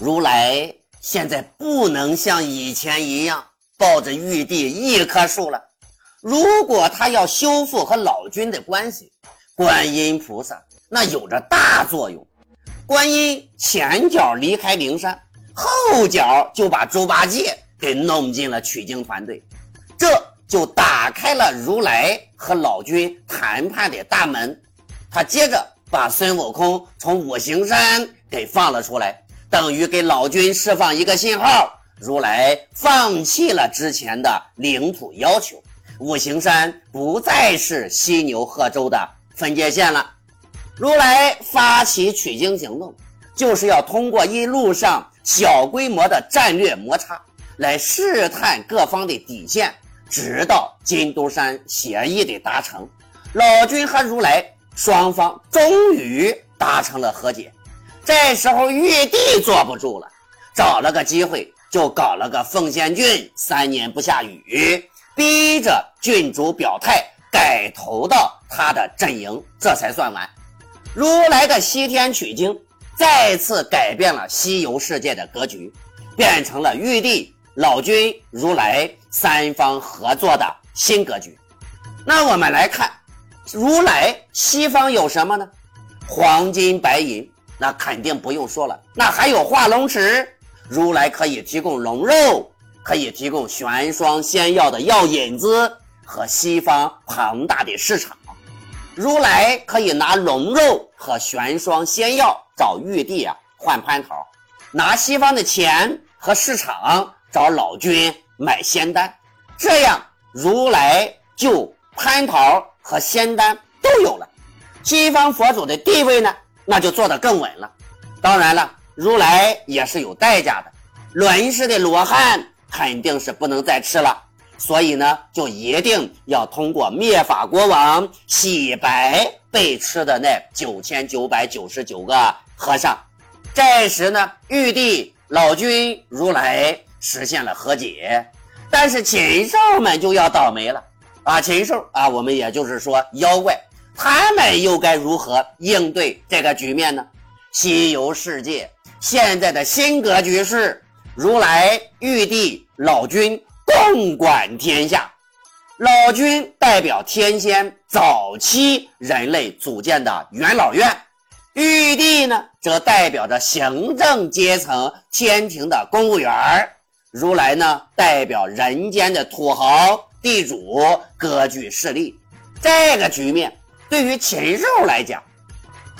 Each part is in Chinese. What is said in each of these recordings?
如来现在不能像以前一样抱着玉帝一棵树了。如果他要修复和老君的关系，观音菩萨那有着大作用。观音前脚离开灵山，后脚就把猪八戒给弄进了取经团队，这就打开了如来和老君谈判的大门。他接着把孙悟空从五行山给放了出来，等于给老君释放一个信号：如来放弃了之前的领土要求，五行山不再是犀牛贺州的分界线了。如来发起取经行动，就是要通过一路上小规模的战略摩擦，来试探各方的底线，直到金都山协议的达成，老君和如来双方终于达成了和解。这时候玉帝坐不住了，找了个机会就搞了个奉仙郡三年不下雨，逼着郡主表态改投到他的阵营，这才算完。如来的西天取经，再次改变了西游世界的格局，变成了玉帝、老君、如来三方合作的新格局。那我们来看，如来西方有什么呢？黄金白银，那肯定不用说了。那还有化龙池，如来可以提供龙肉，可以提供玄霜仙药的药引子和西方庞大的市场。如来可以拿龙肉和玄霜仙药找玉帝啊换蟠桃，拿西方的钱和市场找老君买仙丹，这样如来就蟠桃和仙丹都有了。西方佛祖的地位呢，那就坐得更稳了。当然了，如来也是有代价的，轮式的罗汉肯定是不能再吃了。所以呢，就一定要通过灭法国王洗白被吃的那九千九百九十九个和尚。这时呢，玉帝、老君、如来实现了和解，但是禽兽们就要倒霉了啊！禽兽啊，我们也就是说妖怪，他们又该如何应对这个局面呢？西游世界现在的新格局是：如来、玉帝、老君。共管天下，老君代表天仙早期人类组建的元老院，玉帝呢则代表着行政阶层天庭的公务员如来呢代表人间的土豪地主割据势力。这个局面对于禽兽来讲，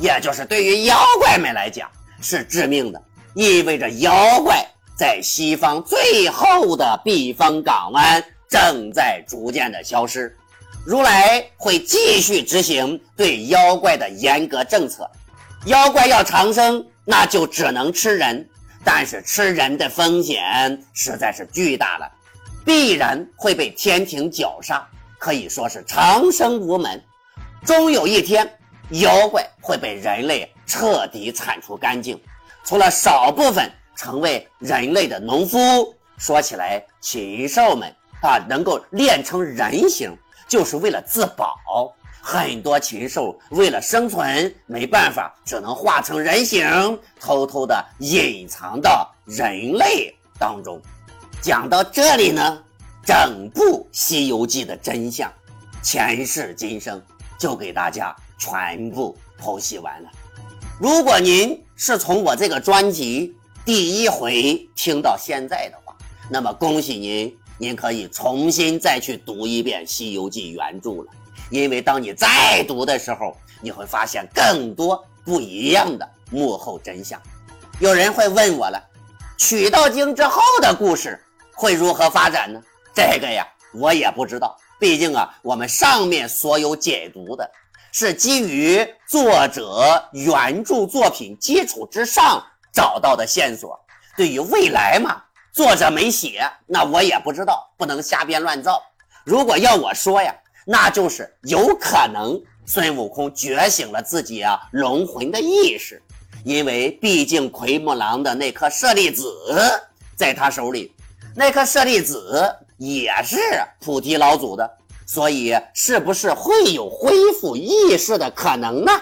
也就是对于妖怪们来讲是致命的，意味着妖怪。在西方最后的避风港湾正在逐渐的消失，如来会继续执行对妖怪的严格政策。妖怪要长生，那就只能吃人，但是吃人的风险实在是巨大了，必然会被天庭绞杀，可以说是长生无门。终有一天，妖怪会被人类彻底铲除干净，除了少部分。成为人类的农夫，说起来，禽兽们啊，能够练成人形，就是为了自保。很多禽兽为了生存，没办法，只能化成人形，偷偷的隐藏到人类当中。讲到这里呢，整部《西游记》的真相，前世今生，就给大家全部剖析完了。如果您是从我这个专辑，第一回听到现在的话，那么恭喜您，您可以重新再去读一遍《西游记》原著了。因为当你再读的时候，你会发现更多不一样的幕后真相。有人会问我了，取到经之后的故事会如何发展呢？这个呀，我也不知道。毕竟啊，我们上面所有解读的是基于作者原著作品基础之上。找到的线索，对于未来嘛，作者没写，那我也不知道，不能瞎编乱造。如果要我说呀，那就是有可能孙悟空觉醒了自己啊龙魂的意识，因为毕竟奎木狼的那颗舍利子在他手里，那颗舍利子也是菩提老祖的，所以是不是会有恢复意识的可能呢？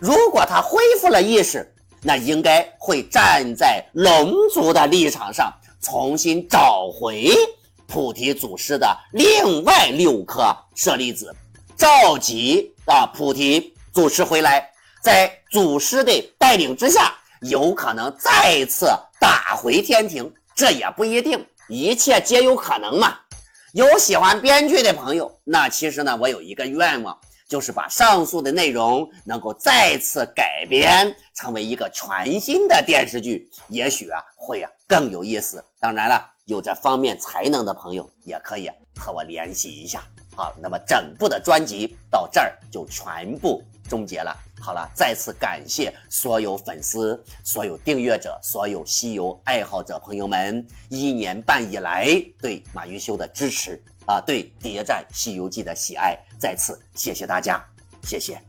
如果他恢复了意识？那应该会站在龙族的立场上，重新找回菩提祖师的另外六颗舍利子，召集啊菩提祖师回来，在祖师的带领之下，有可能再次打回天庭，这也不一定，一切皆有可能嘛。有喜欢编剧的朋友，那其实呢，我有一个愿望，就是把上述的内容能够再次改编成为一个全新的电视剧，也许啊会啊更有意思。当然了，有这方面才能的朋友也可以和我联系一下。好，那么整部的专辑到这儿就全部终结了。好了，再次感谢所有粉丝、所有订阅者、所有西游爱好者朋友们一年半以来对马云修的支持啊，对《谍战西游记》的喜爱，再次谢谢大家，谢谢。